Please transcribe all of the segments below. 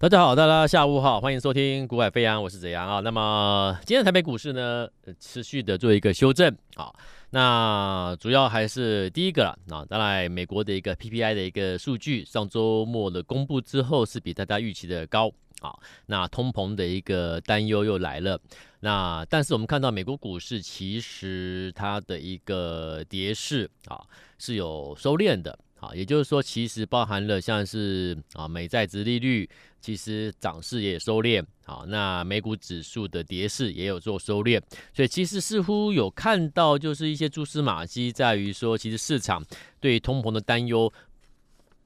大家好，大家下午好，欢迎收听《股海飞扬》，我是子阳啊。那么今天台北股市呢，持续的做一个修正啊。那主要还是第一个了啊，当然美国的一个 PPI 的一个数据，上周末的公布之后是比大家预期的高啊。那通膨的一个担忧又来了。那但是我们看到美国股市其实它的一个跌势啊是有收敛的。啊，也就是说，其实包含了像是啊美债殖利率，其实涨势也收敛。好，那美股指数的跌势也有做收敛，所以其实似乎有看到，就是一些蛛丝马迹，在于说，其实市场对于通膨的担忧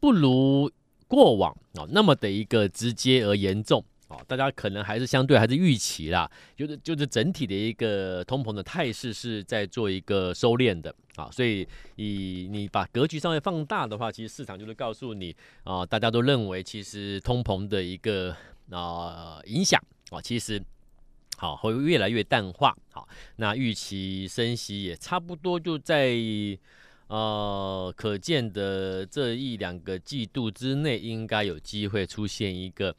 不如过往啊那么的一个直接而严重。大家可能还是相对还是预期啦，就是就是整体的一个通膨的态势是在做一个收敛的啊，所以以你把格局稍微放大的话，其实市场就是告诉你啊，大家都认为其实通膨的一个啊影响啊，其实好会越来越淡化。好，那预期升息也差不多就在呃可见的这一两个季度之内，应该有机会出现一个。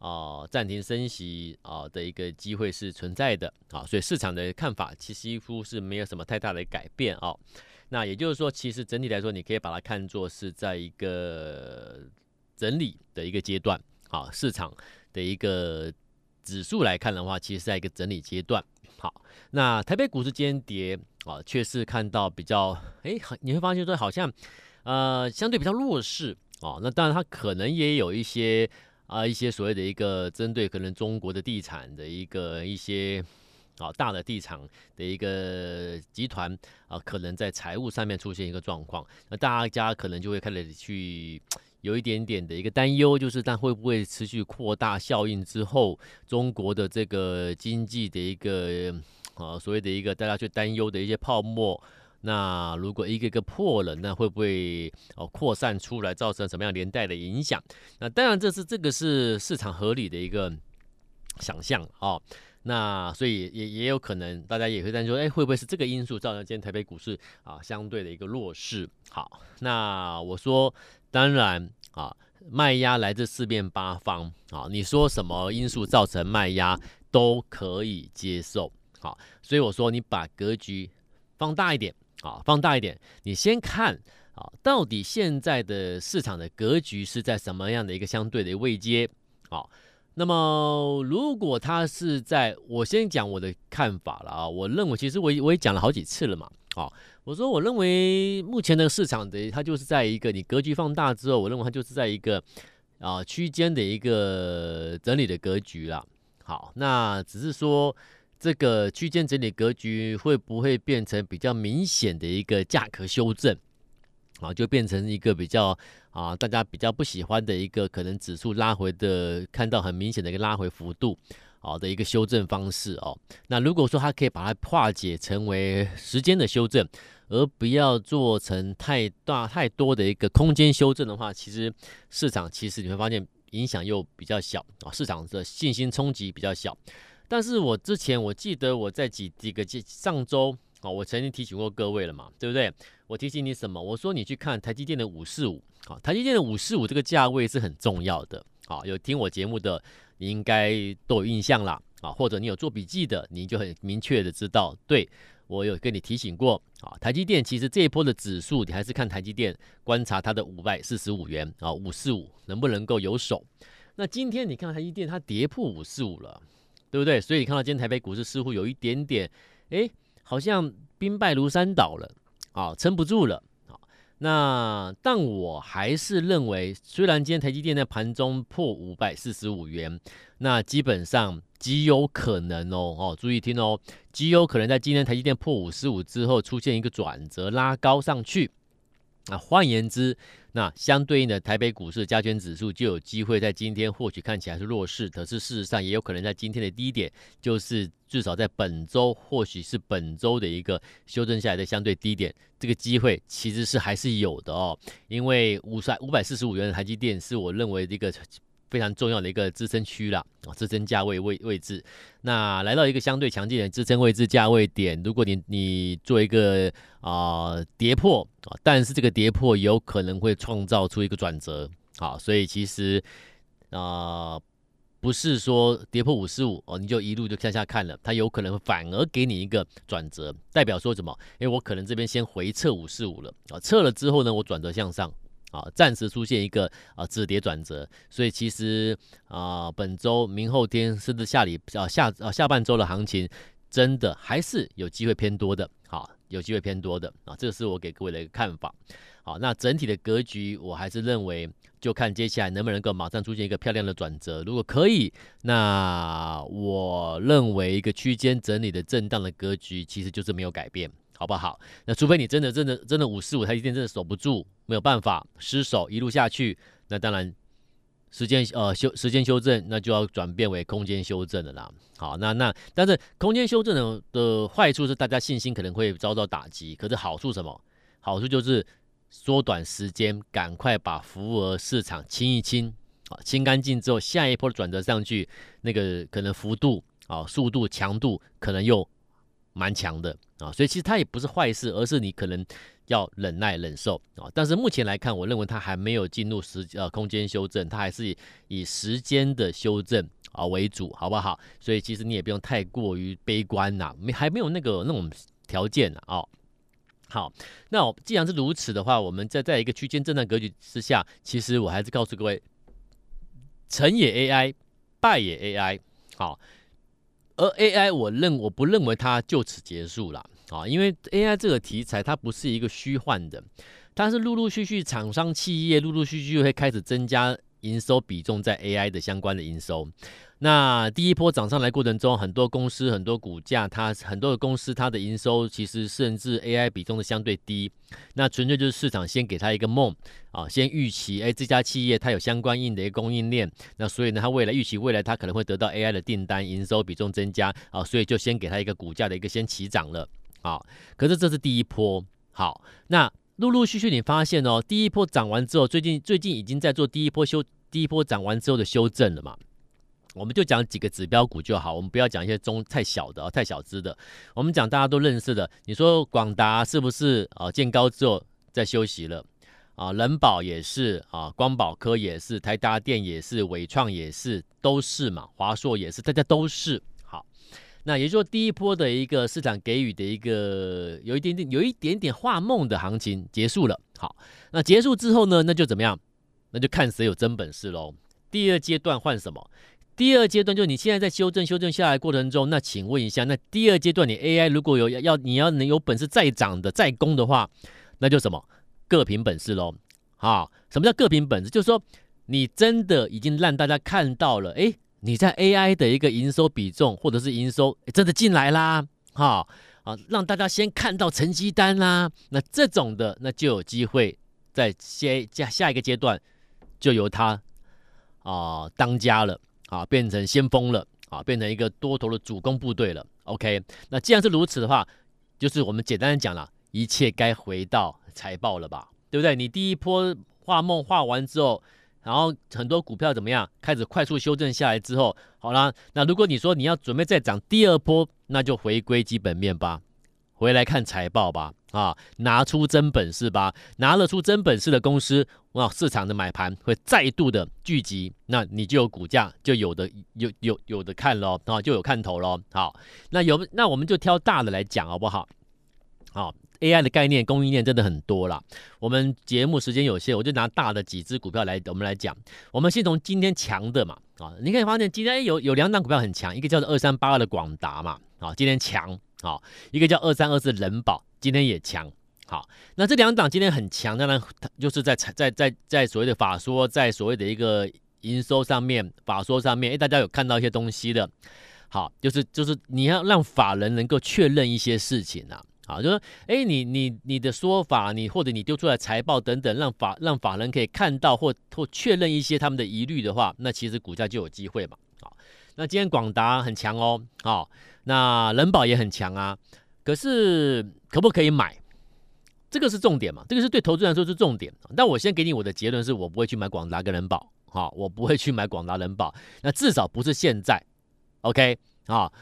啊，暂停升息啊的一个机会是存在的啊，所以市场的看法其实几乎是没有什么太大的改变啊。那也就是说，其实整体来说，你可以把它看作是在一个整理的一个阶段啊。市场的一个指数来看的话，其实是在一个整理阶段。好，那台北股市今天跌啊，却是看到比较哎，你会发现说好像呃相对比较弱势啊。那当然，它可能也有一些。啊，一些所谓的一个针对可能中国的地产的一个一些啊大的地产的一个集团啊，可能在财务上面出现一个状况，那大家可能就会开始去有一点点的一个担忧，就是但会不会持续扩大效应之后，中国的这个经济的一个啊所谓的一个大家去担忧的一些泡沫。那如果一个个破了，那会不会哦扩散出来，造成什么样连带的影响？那当然，这是这个是市场合理的一个想象哦。那所以也也有可能，大家也会担心说，哎，会不会是这个因素造成今天台北股市啊相对的一个弱势？好，那我说，当然啊，卖压来自四面八方啊，你说什么因素造成卖压都可以接受。好，所以我说，你把格局放大一点。啊，放大一点，你先看啊，到底现在的市场的格局是在什么样的一个相对的位阶？啊，那么如果它是在，我先讲我的看法了啊，我认为其实我我也讲了好几次了嘛，啊，我说我认为目前的市场的它就是在一个你格局放大之后，我认为它就是在一个啊区间的一个整理的格局了。好，那只是说。这个区间整理格局会不会变成比较明显的一个价格修正啊？就变成一个比较啊，大家比较不喜欢的一个可能指数拉回的，看到很明显的一个拉回幅度啊的一个修正方式哦。那如果说它可以把它化解成为时间的修正，而不要做成太大太多的一个空间修正的话，其实市场其实你会发现影响又比较小啊，市场的信心冲击比较小。但是我之前我记得我在几几个上周啊，我曾经提醒过各位了嘛，对不对？我提醒你什么？我说你去看台积电的五四五，啊，台积电的五四五这个价位是很重要的，啊，有听我节目的你应该都有印象啦，啊，或者你有做笔记的，你就很明确的知道，对，我有跟你提醒过，啊，台积电其实这一波的指数，你还是看台积电，观察它的五百四十五元啊，五四五能不能够有手？那今天你看台积电它跌破五四五了。对不对？所以你看到今天台北股市似乎有一点点，哎，好像兵败如山倒了，啊，撑不住了，那但我还是认为，虽然今天台积电在盘中破五百四十五元，那基本上极有可能哦，哦，注意听哦，极有可能在今天台积电破五十五之后出现一个转折拉高上去。啊换言之，那相对应的台北股市加权指数就有机会在今天或许看起来是弱势，可是事实上也有可能在今天的低点，就是至少在本周或许是本周的一个修正下来的相对低点，这个机会其实是还是有的哦，因为五十五百四十五元的台积电是我认为的一个。非常重要的一个支撑区了啊，支撑价位位位置，那来到一个相对强劲的支撑位置价位点，如果你你做一个啊、跌破啊，但是这个跌破有可能会创造出一个转折啊，所以其实啊、不是说跌破五十五哦，你就一路就向下看了，它有可能反而给你一个转折，代表说什么？因为我可能这边先回撤五十五了啊，撤了之后呢，我转折向上啊，暂时出现一个啊止跌转折，所以其实啊，本周、明后天甚至下礼啊下啊下半周的行情，真的还是有机会偏多的，好，有机会偏多的啊，这个是我给各位的一个看法。好，那整体的格局，我还是认为，就看接下来能不能够马上出现一个漂亮的转折。如果可以，那我认为一个区间整理的震荡的格局，其实就是没有改变，好不好？那除非你真的、真的、真的五四五，它一定真的守不住，没有办法失守一路下去，那当然时间呃修时间修正，那就要转变为空间修正的啦。好，那那但是空间修正的的坏处是，大家信心可能会遭到打击。可是好处什么？好处就是。缩短时间，赶快把服务额市场清一清啊，清干净之后，下一波转折上去，那个可能幅度啊、速度、强度可能又蛮强的啊，所以其实它也不是坏事，而是你可能要忍耐忍受啊。但是目前来看，我认为它还没有进入时呃空间修正，它还是以时间的修正啊为主，好不好？所以其实你也不用太过于悲观呐，没还没有那个那种条件啊。好，那既然是如此的话，我们在在一个区间震荡格局之下，其实我还是告诉各位，成也 AI，败也 AI。好，而 AI 我认我不认为它就此结束了啊，因为 AI 这个题材它不是一个虚幻的，它是陆陆续续厂商企业陆陆续续会开始增加营收比重在 AI 的相关的营收。那第一波涨上来过程中，很多公司、很多股价，它很多的公司，它的营收其实甚至 AI 比重的相对低。那纯粹就是市场先给它一个梦啊，先预期，哎，这家企业它有相关应的一个供应链，那所以呢，它未来预期未来它可能会得到 AI 的订单，营收比重增加啊，所以就先给它一个股价的一个先起涨了啊。可是这是第一波，好，那陆陆续续你发现哦，第一波涨完之后，最近最近已经在做第一波修，第一波涨完之后的修正了嘛。我们就讲几个指标股就好，我们不要讲一些中太小的啊，太小资的。我们讲大家都认识的，你说广达是不是啊？见高之后在休息了啊？人保也是啊，光宝科也是，台达电也是，伟创也是，都是嘛。华硕也是，大家都是好。那也就是说，第一波的一个市场给予的一个有一点点、有一点点画梦的行情结束了。好，那结束之后呢，那就怎么样？那就看谁有真本事喽。第二阶段换什么？第二阶段就你现在在修正修正下来过程中，那请问一下，那第二阶段你 AI 如果有要你要能有本事再涨的再攻的话，那就什么各凭本事喽。好，什么叫各凭本事？就是说你真的已经让大家看到了，哎，你在 AI 的一个营收比重或者是营收真的进来啦，哈啊，让大家先看到成绩单啦，那这种的那就有机会在下下下一个阶段就由他啊当家了。啊，变成先锋了啊，变成一个多头的主攻部队了。OK，那既然是如此的话，就是我们简单的讲了，一切该回到财报了吧，对不对？你第一波画梦画完之后，然后很多股票怎么样，开始快速修正下来之后，好了，那如果你说你要准备再涨第二波，那就回归基本面吧。回来看财报吧，啊，拿出真本事吧，拿得出真本事的公司，哇，市场的买盘会再度的聚集，那你就有股价就有的有有有的看喽，啊，就有看头喽。好，那有那我们就挑大的来讲好不好？好，AI 的概念供应链真的很多啦。我们节目时间有限，我就拿大的几只股票来我们来讲。我们先从今天强的嘛，啊，你可以发现今天有有两档股票很强，一个叫做二三八二的广达嘛，啊，今天强。好，一个叫二三二四人保，今天也强。好，那这两档今天很强，当然就是在在在在所谓的法说，在所谓的一个营收上面，法说上面，哎，大家有看到一些东西的。好，就是就是你要让法人能够确认一些事情啊。好，就说，哎，你你你的说法，你或者你丢出来财报等等，让法让法人可以看到或或确认一些他们的疑虑的话，那其实股价就有机会嘛。好，那今天广达很强哦。好。那人保也很强啊，可是可不可以买？这个是重点嘛？这个是对投资人来说是重点。但我先给你我的结论是，我不会去买广达跟人保，好，我不会去买广达人保。那至少不是现在，OK 啊？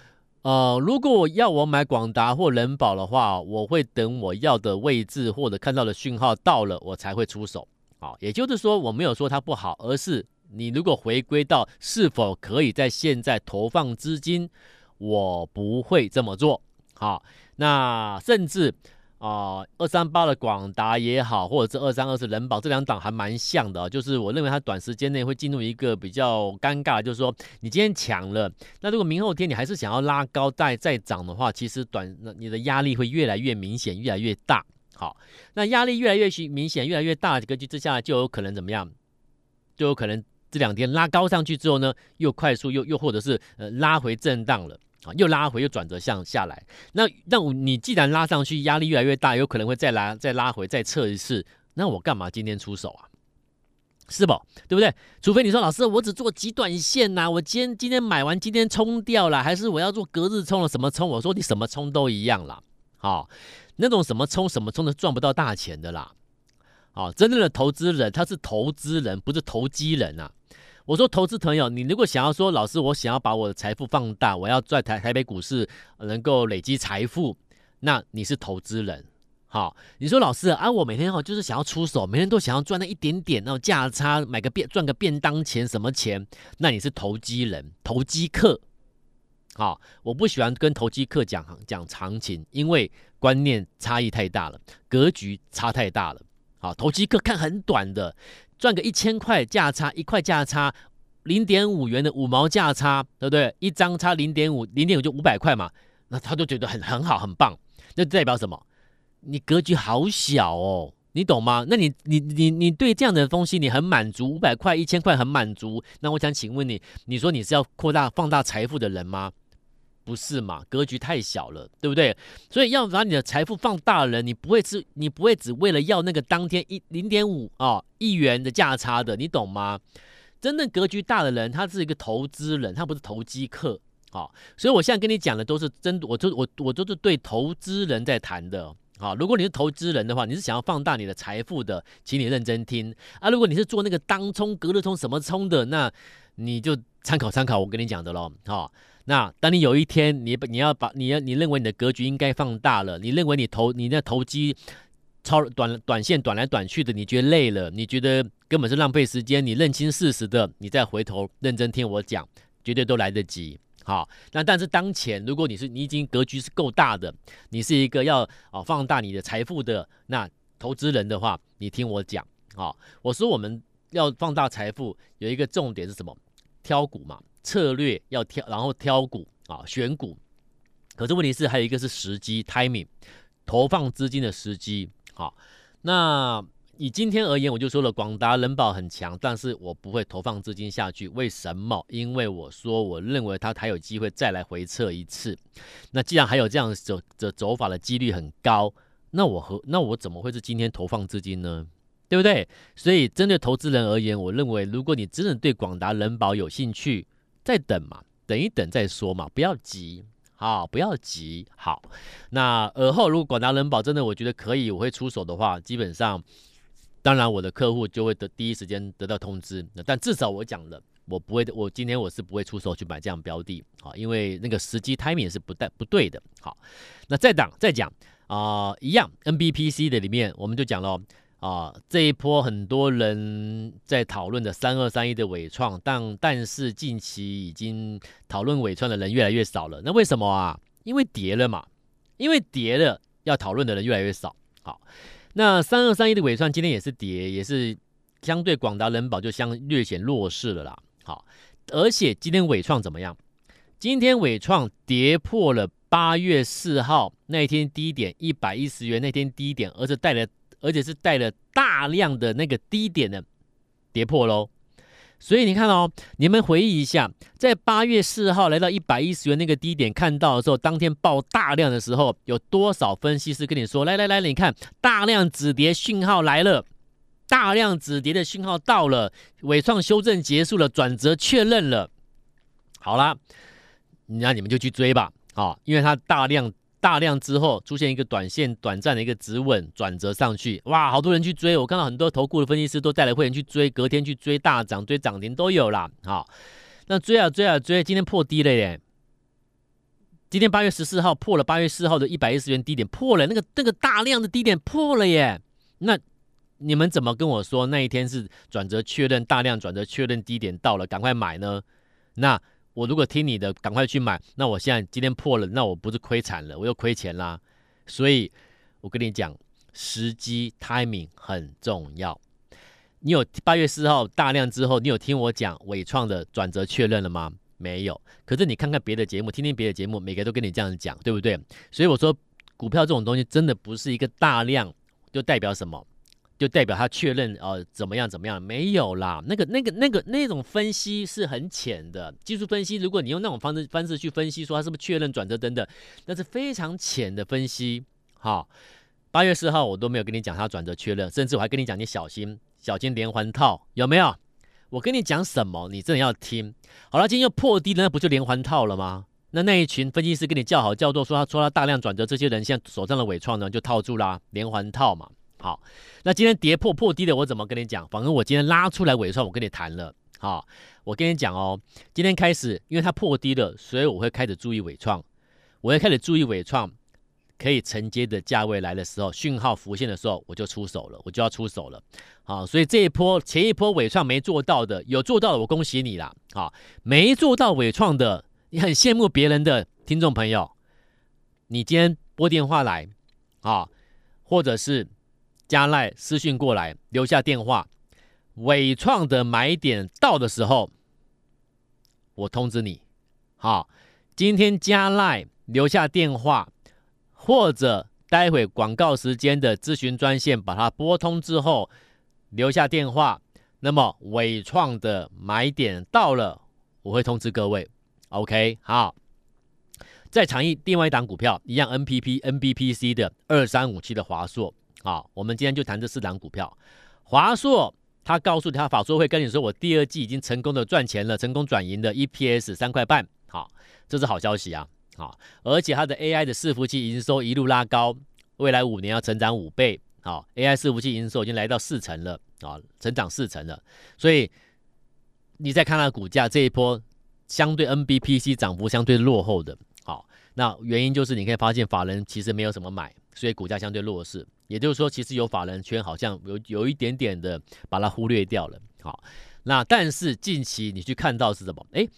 呃，如果我要我买广达或人保的话，我会等我要的位置或者看到的讯号到了，我才会出手。好，也就是说我没有说它不好，而是你如果回归到是否可以在现在投放资金，我不会这么做。好，那甚至。啊，二三八的广达也好，或者是二三二四人保这两档还蛮像的，就是我认为它短时间内会进入一个比较尴尬，就是说你今天抢了，那如果明后天你还是想要拉高再再涨的话，其实短你的压力会越来越明显，越来越大。好，那压力越来越明显，越来越大的格局之下，就有可能怎么样？就有可能这两天拉高上去之后呢，又快速又又或者是呃拉回震荡了。啊，又拉回，又转折向下来。那那你既然拉上去，压力越来越大，有可能会再拉，再拉回，再测一次。那我干嘛今天出手啊？是不？对不对？除非你说老师，我只做极短线呐、我今天今天买完，今天冲掉了，还是我要做隔日冲了？什么冲？我说你什么冲都一样啦。好，那种什么冲什么冲的赚不到大钱的啦。好，真正的投资人他是投资人，不是投机人啊。我说，投资朋友，你如果想要说，老师，我想要把我的财富放大，我要在台台北股市能够累积财富，那你是投资人。好，你说老师啊，我每天哈就是想要出手，每天都想要赚那一点点那种价差，买个便赚个便当钱什么钱，那你是投机人、投机客。好，我不喜欢跟投机客讲讲长情，因为观念差异太大了，格局差太大了。好，投机客看很短的。赚个一千块价差，一块价差，零点五元的五毛价差，对不对？一张差零点五，零点五就五百块嘛，那他就觉得很很好，很棒。那代表什么？你格局好小哦，你懂吗？那你你你你对这样的东西你很满足，五百块、一千块很满足。那我想请问你，你说你是要扩大放大财富的人吗？不是嘛？格局太小了，对不对？所以要把你的财富放大的人，你不会是你不会只为了要那个当天一零点五啊一元的价差的，你懂吗？真正格局大的人，他是一个投资人，他不是投机客啊。所以我现在跟你讲的都是真，我都我我都是对投资人在谈的啊。如果你是投资人的话，你是想要放大你的财富的，请你认真听啊。如果你是做那个当冲、隔日冲什么冲的，那你就参考参考我跟你讲的喽，好。那当你有一天你你要把你要你认为你的格局应该放大了，你认为你投你那投机超短短线短来短去的，你觉得累了，你觉得根本是浪费时间，你认清事实的，你再回头认真听我讲，绝对都来得及。好，那但是当前如果你是你已经格局是够大的，你是一个要啊放大你的财富的那投资人的话，你听我讲。好，我说我们要放大财富有一个重点是什么？挑股嘛。策略要挑，然后挑股啊，选股。可是问题是还有一个是时机 （timing），投放资金的时机。好，那以今天而言，我就说了，广达、人保很强，但是我不会投放资金下去。为什么？因为我说我认为它还有机会再来回测一次。那既然还有这样走的走法的几率很高，那我和那我怎么会是今天投放资金呢？对不对？所以针对投资人而言，我认为如果你真的对广达、人保有兴趣，再等嘛，等一等再说嘛，不要急，好，不要急，好。那而后如果广达人保真的我觉得可以，我会出手的话，基本上，当然我的客户就会得第一时间得到通知。但至少我讲了，我不会，我今天我是不会出手去买这样标的，好，因为那个时机 timing 是不带不对的。好，那再讲再讲啊，一样 NBPC 的里面我们就讲了。啊，这一波很多人在讨论的三二三一的纬创，但但是近期已经讨论纬创的人越来越少了。那为什么啊？因为跌了嘛，因为跌了，要讨论的人越来越少。好，那三二三一的纬创今天也是跌，也是相对广达、人保就相略显弱势了啦。好，而且今天纬创怎么样？今天纬创跌破了八月四号那一天低点一百一十元那天低点，而且带来。而且是带了大量的那个低点的跌破喽，所以你看哦，你们回忆一下，在八月四号来到一百一十元那个低点看到的时候，当天爆大量的时候，有多少分析师跟你说：“来来来，你看大量止跌讯号来了，大量止跌的讯号到了，尾创修正结束了，转折确认了。”好啦，那你们就去追吧，啊，因为它大量。大量之后出现一个短线短暂的一个止稳转折上去，哇，好多人去追，我看到很多投顾的分析师都带来会员去追，隔天去追大涨、追涨停都有啦。好，那追啊追啊追，今天破低了耶！今天八月十四号破了八月四号的一百一十元低点，破了那个那个大量的低点破了耶！那你们怎么跟我说那一天是转折确认大量转折确认低点到了，赶快买呢？那我如果听你的，赶快去买，那我现在今天破了，那我不是亏惨了，我又亏钱啦。所以我跟你讲，时机 timing 很重要。你有八月四号大量之后，你有听我讲伟创的转折确认了吗？没有。可是你看看别的节目，听听别的节目，每个都跟你这样讲，对不对？所以我说，股票这种东西真的不是一个大量就代表什么，就代表他确认呃怎么样怎么样？没有啦，那个那个那个那种分析是很浅的技术分析。如果你用那种方式方式去分析，说他是不是确认转折等等，那是非常浅的分析。好，八月四号我都没有跟你讲他转折确认，甚至我还跟你讲你小心。小心连环套有没有？我跟你讲什么，你真的要听。好了，今天又破低了，那不就连环套了吗？那那一群分析师跟你叫好叫座，说他说他大量转折，这些人现在手上的纬创呢就套住啦，连环套嘛。好，那今天跌破破低的，我怎么跟你讲？反正我今天拉出来尾创，我跟你谈了。好，我跟你讲哦，今天开始，因为它破低了，所以我会开始注意尾创，我会开始注意尾创。可以承接的价位来的时候，讯号浮现的时候，我就出手了，我就要出手了。好，所以这一波前一波尾创没做到的，有做到的，我恭喜你啦。好，没做到尾创的，你很羡慕别人的听众朋友，你今天拨电话来，啊，或者是加赖私讯过来，留下电话，伟创的买点到的时候，我通知你。好，今天加赖留下电话。或者待会广告时间的咨询专线，把它拨通之后留下电话，那么伟创的买点到了，我会通知各位。OK，好，再长一另外一档股票，一样 NPP NBPC 的二三五七的华硕。好，我们今天就谈这四档股票。华硕，他告诉他法说会跟你说，我第二季已经成功的赚钱了，成功转盈的 EPS 三块半。好，这是好消息啊。好，而且它的 AI 的伺服器营收一路拉高，未来五年要成长五倍。好，AI 伺服器营收已经来到四成了，啊，成长四成了。所以你再看它股价这一波，相对 NBPC 涨幅相对落后的。好，那原因就是你可以发现法人其实没有什么买，所以股价相对弱势。也就是说，其实有法人圈好像有有一点点的把它忽略掉了。好，那但是近期你去看到是什么？诶。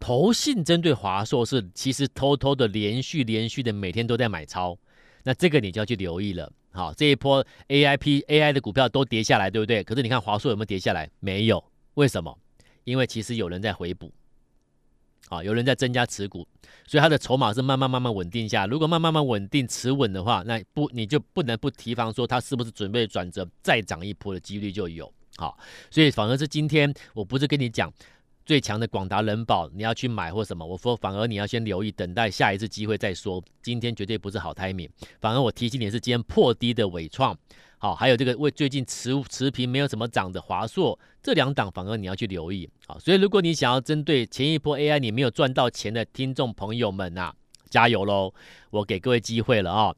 投信针对华硕是其实偷偷的连续连续的每天都在买超，那这个你就要去留意了。好，这一波 A I P A I 的股票都跌下来，对不对？可是你看华硕有没有跌下来？没有，为什么？因为其实有人在回补，啊，有人在增加持股，所以它的筹码是慢慢慢慢稳定下。如果慢慢慢稳定持稳的话，那不你就不能不提防说它是不是准备转折再涨一波的几率就有。好，所以反而是今天我不是跟你讲。最强的广达人保，你要去买或什么？我说反而你要先留意，等待下一次机会再说。今天绝对不是好 timing。反而我提醒你是今天破低的纬创，好，还有这个为最近持持平没有什么涨的华硕，这两档反而你要去留意。好，所以如果你想要针对前一波 AI 你没有赚到钱的听众朋友们呐、啊，加油喽！我给各位机会了啊，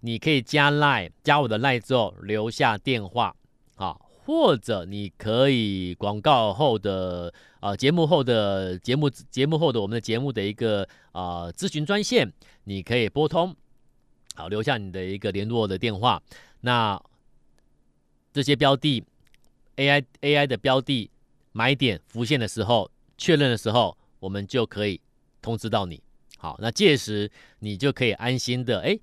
你可以加 Line，加我的 Line 之后留下电话，好。或者你可以广告后的啊节目后的节目节目后的我们的节目的一个啊咨询专线，你可以拨通，好，留下你的一个联络的电话。那这些标的 AI AI 的标的买点浮现的时候，确认的时候，我们就可以通知到你。好，那届时你就可以安心的哎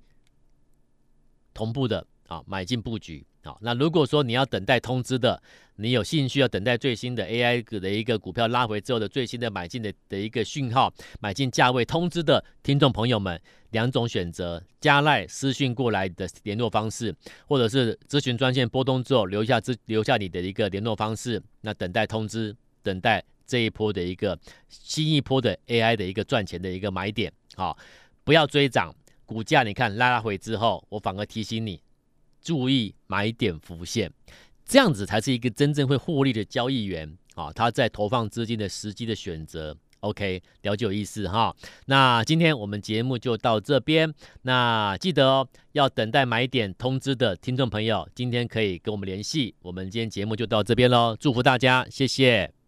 同步的啊买进布局。好，那如果说你要等待通知的，你有兴趣要等待最新的 AI 的一个股票拉回之后的最新的买进的的一个讯号，买进价位通知的听众朋友们，两种选择：加赖私讯过来的联络方式，或者是咨询专线拨通之后留下资留下你的一个联络方式，那等待通知，等待这一波的一个新一波的 AI 的一个赚钱的一个买点。好，不要追涨，股价你看拉拉回之后，我反而提醒你。注意买点浮现，这样子才是一个真正会获利的交易员啊！他在投放资金的时机的选择，OK，了解有意思哈。那今天我们节目就到这边，那记得哦，要等待买点通知的听众朋友，今天可以跟我们联系。我们今天节目就到这边喽，祝福大家，谢谢。